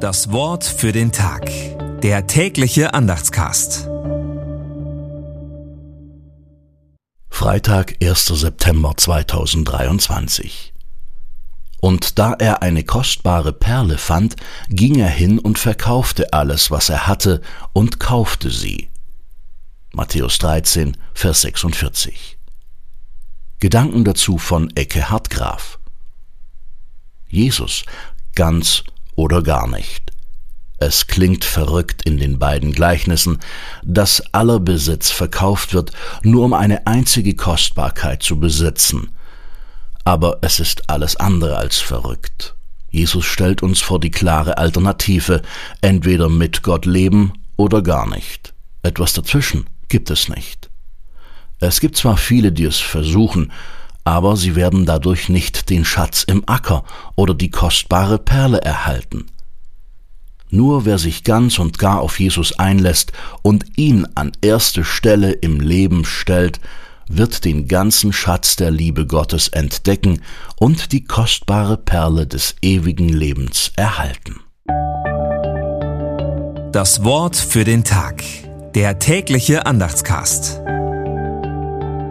Das Wort für den Tag. Der tägliche Andachtscast. Freitag, 1. September 2023. Und da er eine kostbare Perle fand, ging er hin und verkaufte alles, was er hatte, und kaufte sie. Matthäus 13, Vers 46. Gedanken dazu von Ecke Hartgraf. Jesus, ganz oder gar nicht. Es klingt verrückt in den beiden Gleichnissen, dass aller Besitz verkauft wird, nur um eine einzige Kostbarkeit zu besitzen. Aber es ist alles andere als verrückt. Jesus stellt uns vor die klare Alternative, entweder mit Gott leben oder gar nicht. Etwas dazwischen gibt es nicht. Es gibt zwar viele, die es versuchen, aber sie werden dadurch nicht den Schatz im Acker oder die kostbare Perle erhalten. Nur wer sich ganz und gar auf Jesus einlässt und ihn an erste Stelle im Leben stellt, wird den ganzen Schatz der Liebe Gottes entdecken und die kostbare Perle des ewigen Lebens erhalten. Das Wort für den Tag. Der tägliche Andachtscast.